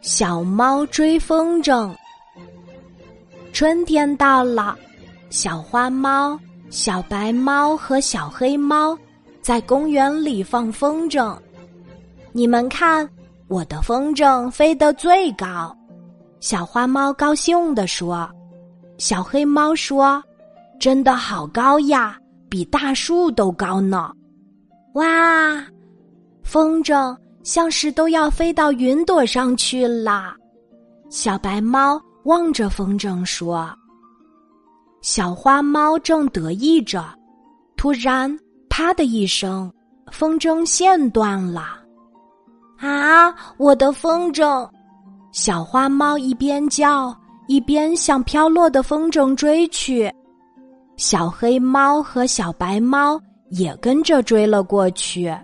小猫追风筝。春天到了，小花猫、小白猫和小黑猫在公园里放风筝。你们看，我的风筝飞得最高。小花猫高兴地说：“小黑猫说，真的好高呀，比大树都高呢！”哇，风筝像是都要飞到云朵上去了。小白猫望着风筝说：“小花猫正得意着，突然啪的一声，风筝线断了。啊，我的风筝！”小花猫一边叫，一边向飘落的风筝追去。小黑猫和小白猫也跟着追了过去。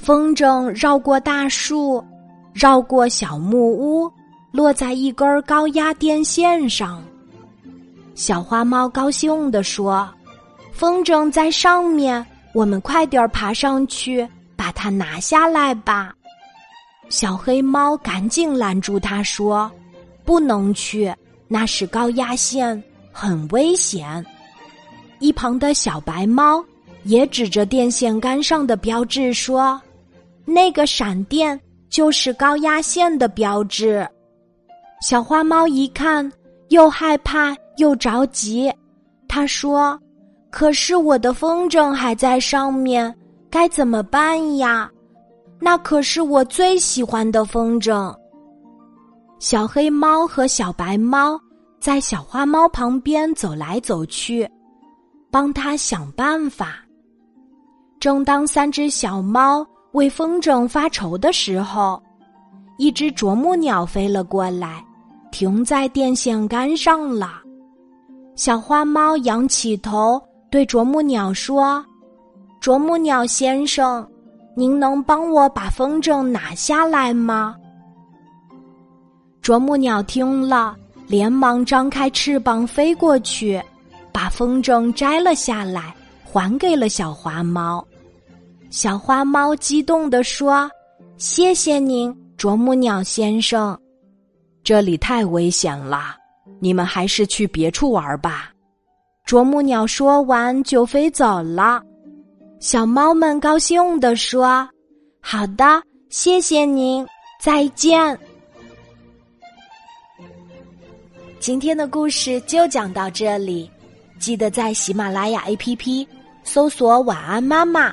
风筝绕过大树，绕过小木屋，落在一根高压电线上。小花猫高兴地说：“风筝在上面，我们快点爬上去，把它拿下来吧。”小黑猫赶紧拦住他说：“不能去，那是高压线，很危险。”一旁的小白猫也指着电线杆上的标志说：“那个闪电就是高压线的标志。”小花猫一看，又害怕又着急，他说：“可是我的风筝还在上面，该怎么办呀？”那可是我最喜欢的风筝。小黑猫和小白猫在小花猫旁边走来走去，帮它想办法。正当三只小猫为风筝发愁的时候，一只啄木鸟飞了过来，停在电线杆上了。小花猫仰起头对啄木鸟说：“啄木鸟先生。”您能帮我把风筝拿下来吗？啄木鸟听了，连忙张开翅膀飞过去，把风筝摘了下来，还给了小花猫。小花猫激动地说：“谢谢您，啄木鸟先生。”这里太危险了，你们还是去别处玩吧。啄木鸟说完就飞走了。小猫们高兴地说：“好的，谢谢您，再见。”今天的故事就讲到这里，记得在喜马拉雅 APP 搜索“晚安妈妈”，